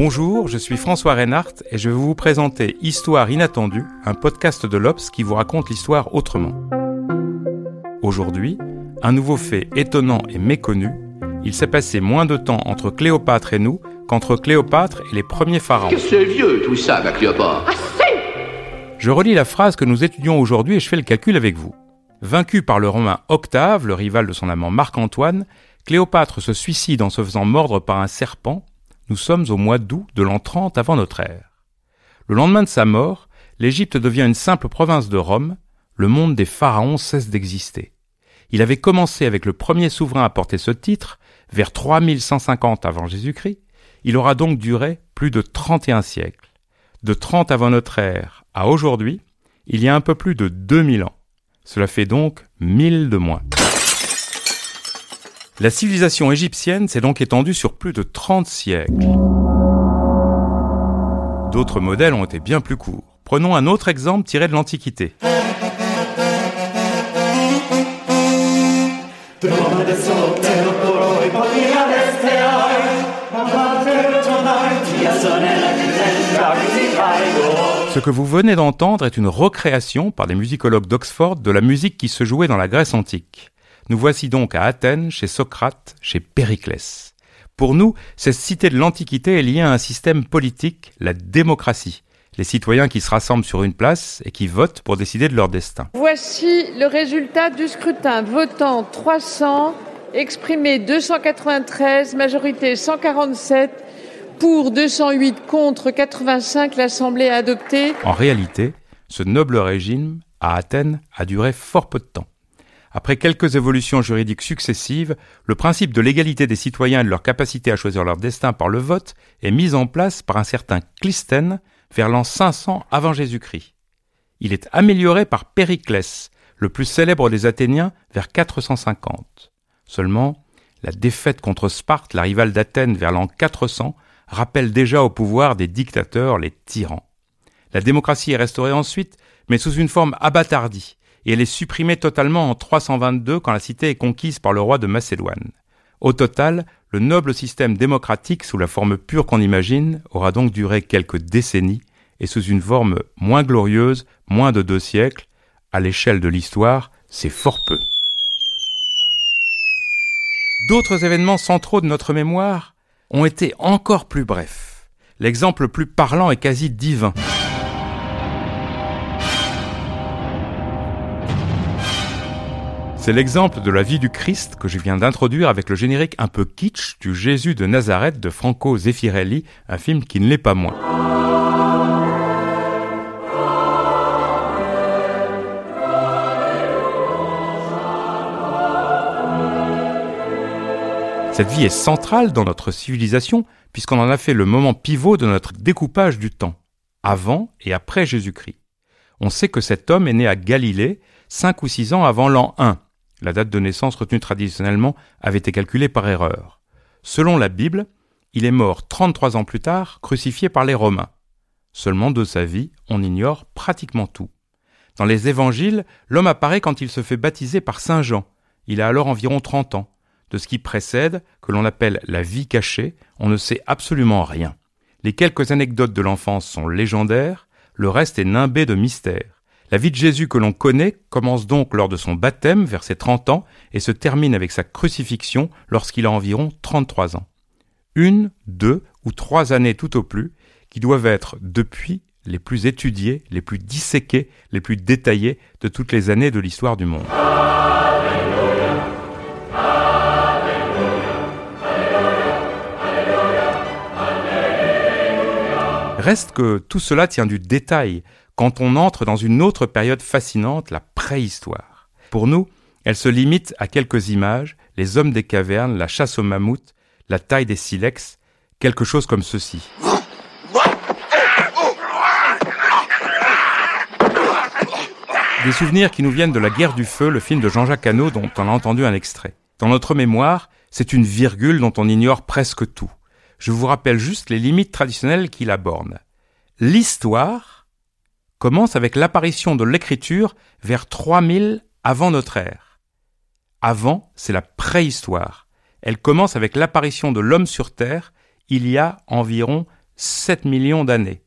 Bonjour, je suis François Reinhardt et je vais vous présenter Histoire inattendue, un podcast de l'Obs qui vous raconte l'histoire autrement. Aujourd'hui, un nouveau fait étonnant et méconnu, il s'est passé moins de temps entre Cléopâtre et nous qu'entre Cléopâtre et les premiers pharaons. Que c'est vieux tout ça, ma Cléopâtre Je relis la phrase que nous étudions aujourd'hui et je fais le calcul avec vous. Vaincu par le romain Octave, le rival de son amant Marc-Antoine, Cléopâtre se suicide en se faisant mordre par un serpent nous sommes au mois d'août de l'an 30 avant notre ère. Le lendemain de sa mort, l'Égypte devient une simple province de Rome, le monde des pharaons cesse d'exister. Il avait commencé avec le premier souverain à porter ce titre, vers 3150 avant Jésus-Christ, il aura donc duré plus de 31 siècles. De 30 avant notre ère à aujourd'hui, il y a un peu plus de 2000 ans. Cela fait donc 1000 de moins. La civilisation égyptienne s'est donc étendue sur plus de 30 siècles. D'autres modèles ont été bien plus courts. Prenons un autre exemple tiré de l'Antiquité. Ce que vous venez d'entendre est une recréation par des musicologues d'Oxford de la musique qui se jouait dans la Grèce antique. Nous voici donc à Athènes, chez Socrate, chez Périclès. Pour nous, cette cité de l'Antiquité est liée à un système politique, la démocratie. Les citoyens qui se rassemblent sur une place et qui votent pour décider de leur destin. Voici le résultat du scrutin. Votant 300, exprimé 293, majorité 147, pour 208, contre 85, l'Assemblée a adopté. En réalité, ce noble régime, à Athènes, a duré fort peu de temps. Après quelques évolutions juridiques successives, le principe de l'égalité des citoyens et de leur capacité à choisir leur destin par le vote est mis en place par un certain Clisthène vers l'an 500 avant Jésus-Christ. Il est amélioré par Périclès, le plus célèbre des Athéniens, vers 450. Seulement, la défaite contre Sparte, la rivale d'Athènes, vers l'an 400, rappelle déjà au pouvoir des dictateurs, les tyrans. La démocratie est restaurée ensuite, mais sous une forme abattardie, et elle est supprimée totalement en 322 quand la cité est conquise par le roi de Macédoine. Au total, le noble système démocratique sous la forme pure qu'on imagine aura donc duré quelques décennies et sous une forme moins glorieuse, moins de deux siècles, à l'échelle de l'histoire, c'est fort peu. D'autres événements centraux de notre mémoire ont été encore plus brefs. L'exemple le plus parlant est quasi divin. C'est l'exemple de la vie du Christ que je viens d'introduire avec le générique un peu kitsch du Jésus de Nazareth de Franco Zeffirelli, un film qui ne l'est pas moins. Cette vie est centrale dans notre civilisation puisqu'on en a fait le moment pivot de notre découpage du temps, avant et après Jésus-Christ. On sait que cet homme est né à Galilée cinq ou six ans avant l'an 1, la date de naissance retenue traditionnellement avait été calculée par erreur. Selon la Bible, il est mort 33 ans plus tard, crucifié par les Romains. Seulement de sa vie, on ignore pratiquement tout. Dans les évangiles, l'homme apparaît quand il se fait baptiser par Saint Jean. Il a alors environ 30 ans. De ce qui précède, que l'on appelle la vie cachée, on ne sait absolument rien. Les quelques anecdotes de l'enfance sont légendaires, le reste est nimbé de mystères. La vie de Jésus que l'on connaît commence donc lors de son baptême vers ses 30 ans et se termine avec sa crucifixion lorsqu'il a environ 33 ans. Une, deux ou trois années tout au plus qui doivent être depuis les plus étudiées, les plus disséquées, les plus détaillées de toutes les années de l'histoire du monde. Reste que tout cela tient du détail, quand on entre dans une autre période fascinante, la préhistoire. Pour nous, Elle se limite à quelques images, les hommes des cavernes, la chasse aux mammouths, la taille des silex, quelque chose comme ceci. Des souvenirs qui nous viennent de La guerre du feu, le film de Jean-Jacques Hano dont on a entendu un extrait. Dans notre mémoire, c'est une virgule dont on ignore presque tout. Je vous rappelle juste les limites traditionnelles qui la bornent. L'histoire commence avec l'apparition de l'écriture vers 3000 avant notre ère. Avant, c'est la préhistoire. Elle commence avec l'apparition de l'homme sur Terre il y a environ 7 millions d'années.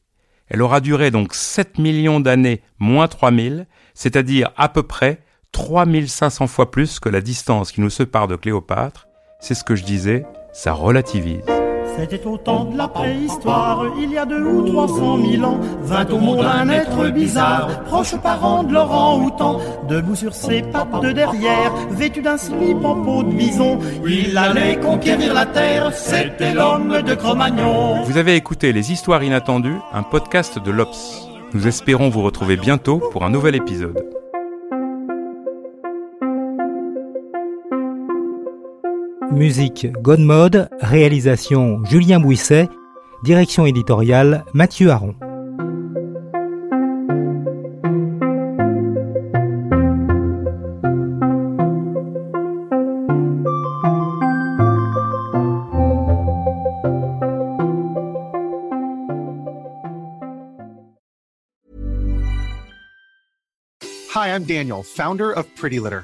Elle aura duré donc 7 millions d'années moins 3000, c'est-à-dire à peu près 3500 fois plus que la distance qui nous sépare de Cléopâtre. C'est ce que je disais, ça relativise. C'était au temps de la préhistoire, il y a deux ou trois cent mille ans, vint au monde un être bizarre, proche parent de Laurent Houtan, debout sur ses pattes de derrière, vêtu d'un slip en peau de bison, il allait conquérir la terre, c'était l'homme de Cro-Magnon. Vous avez écouté Les Histoires Inattendues, un podcast de l'Obs. Nous espérons vous retrouver bientôt pour un nouvel épisode. Musique Godmode, réalisation Julien Bouisset, direction éditoriale Mathieu Aron. Hi, I'm Daniel, founder of Pretty Litter.